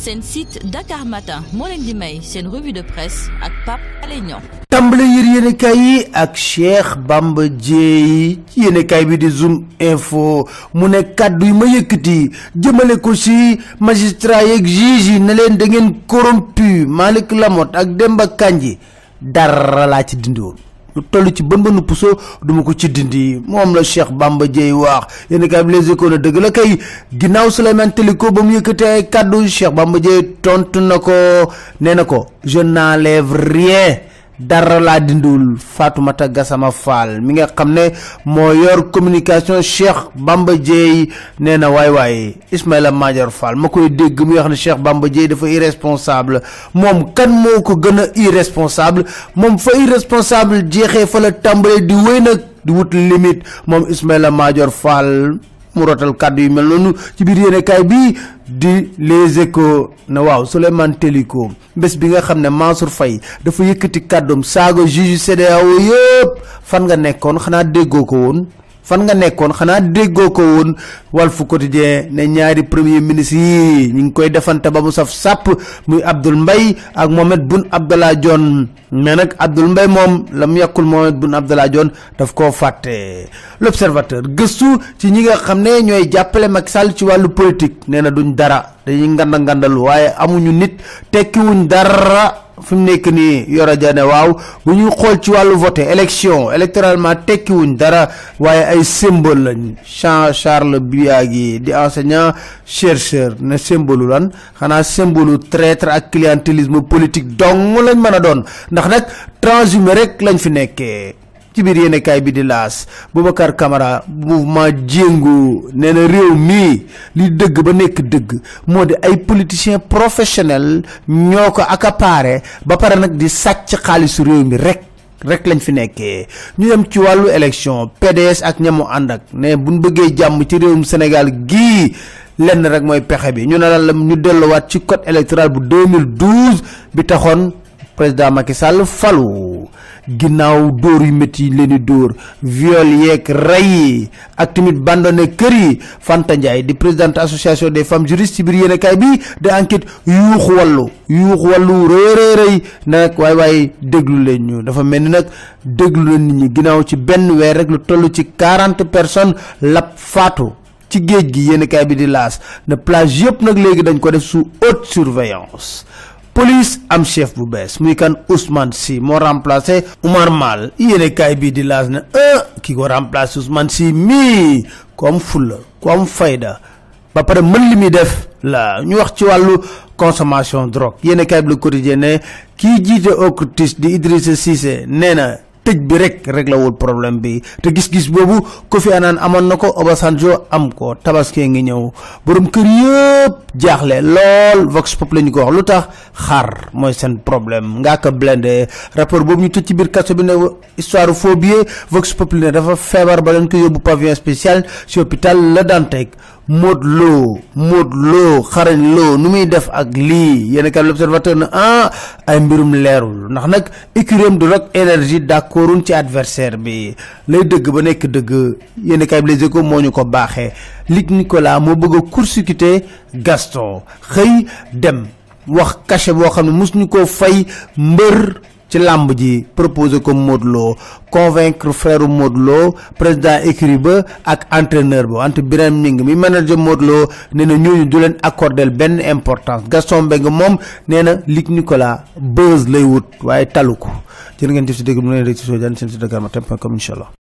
seen site Dakar Matin moo di may revue de presse ak Pape Alé Niang. Tàmbale yër yéenekaay yi ak Cheikh Bamba di Zoom info mu ne kàddu yi ma yëkkati magistrat yeeg juge corrompu Malick Lamotte ak Demba Kandji. Dara lu toll ci bën bënu puso duma ko ci dindi. Moom la Cheikh Bamba Dièye wax. Yéenekaay bi Les na dëgg la kay. Ginnaaw Souleymane Teliko ba mu yëkkati ay kàddu Cheikh Bamba Dièye tontu na ko nee na ko je n'enlève rien dara laa dindiwul Fatoumata Gassama Fall mi nga xam ne moo yor communication Cheikh Bamba Dièye nee na waay waay Ismaïla Madior Fall ma koy dégg muy wax ne Cheikh Bamba Dièye dafa irresponsable moom kan moo ko gën a irresponsable moom fa irresponsable jeexee fa la tàmbalee di wéy nag di wut limite moom Ismaïla Madior Fall mu rotal kàddu yu mel noonu ci biir yéenekaay bi di Les Échos na waaw Souleymane Teliko bés bi nga xam ne Mansour Faye dafa yëkkati kàddoom saaga juge CEDEAO yëpp fan nga nekkoon xanaa déggoo ko woon fan nga nekkoon xanaa déggoo ko woon. Walf Quotidien ne ñaari premier ministre yi ñu ngi koy defante ba mu saf sàpp muy Abdoul Mbaye ak Mohamed Boun Abdallah Dionne. Mais nag Abdoul Mbaye moom la mu yàkkul Boun Abdallah Dionne daf koo fàtte. L'observateur gëstu ci ñi nga xam ne ñooy jàppale Macky ci wàllu politique. Nee na duñ dara dañuy nganda ngandalu waaye amuñu nit tekkiwuñ dara fi mu nekk nii Yoro Dia ne waaw bu ñuy xool ci wàllu voté élection électoralement tekkiwuñ dara waaye ay symbole lañ. Jean Charles Biagui di enseignant chercheur ne symbole lan? Xanaa symbole traître ak clientélisme politique dong lañ mën a ndax nag transhumé rek lañ fi ci biir yéenekaay bi di laas Boubacar Camara mouvement jéngu nee na réew mii li dëgg ba nekk dëgg moo di ay politiciens professionnels ñoo ko ba di mi rek rek lañ fi nekkee. Ñu dem ci wàllu élection PDS ak ñamu ànd ak ne buñ bëggee jàmm ci réewum Sénégal gii lenn rek mooy pexe bi. Ñu ne la ñu delluwaat ci code électoral bu 2012 bi taxoon président Macky Sall falu ginnaaw dóor yu métti leen dóor viol yeeg rey ak tamit bandone kër yi. Fanta di présidente association des femmes juristes ci biir yéenekaay bi de enquête yuuxu wàllu yuuxu wàllu rëy rëy rëy. Nag waay waay déglu leen ñu. Dafa mel ni nag déglu leen nit ñi. Ci benn weer rek lu toll ci quarante personnes lab faatu ci géej gi. Yéenekaay bi di laas. Ne plage yëpp nag léegi dañ ko def sous haute surveillance police am chef bu bees. Muy kan Ousmane Sy moo remplacé Oumar Mal. Yéene kaay bii di laas ne ah ki ko remplacé Ousmane Sy mii am fulla am fayda. Ba pare mën li def la ñu wax ci wàllu consommation drogue. Yéene kaay bi Le Quotidien ne kii di Idrissa Cissé nee na tëj bi rek la wul problème bi. Te gis-gis boobu Kofi Annan amoon na ko Obasanjo am ko. Tabaski ngi ñëw. Borom kër yëpp jaaxle lool. Vox Pop la ñu ko wax. Lu tax? Xar mooy seen problème. Ngaa ko blende rapport boobu ñu tëj ci biir kaso bi ne histoire billet Vox Pop dafa feebar ba ko yóbbu pavillon spécial ci hôpital La Dantec Modou Lo Modou Lo xarañ Lo nu muy def ak lii. Yéen a l'observateur na ah ay mbirum leerul. Ndax nag écurie du Rock Énergie d'accordun ci adversaire bi. Lay dëgg ba nekk dëgg. Yéen a Les Échos moo ko baaxee. Luc Nicolas moo bëgg a Gaston. Xëy dem wax cachet boo xam ne mus ñu koo fay ci làmb ji proposé ko Modou Lo convaincre frère Modou Lo président écurie ba ak entraîneur ba wante Birame Ning mi manager Modou Lo nee na ñooñu du leen accordel benn importance. Gaston Mbengue moom nee na Luc Nicolas buzz lay wut waaye talu ko. Jërë ngeen jëf si dégg mu leen rek ci soo jaan seen si Dakar Matin point com incha allah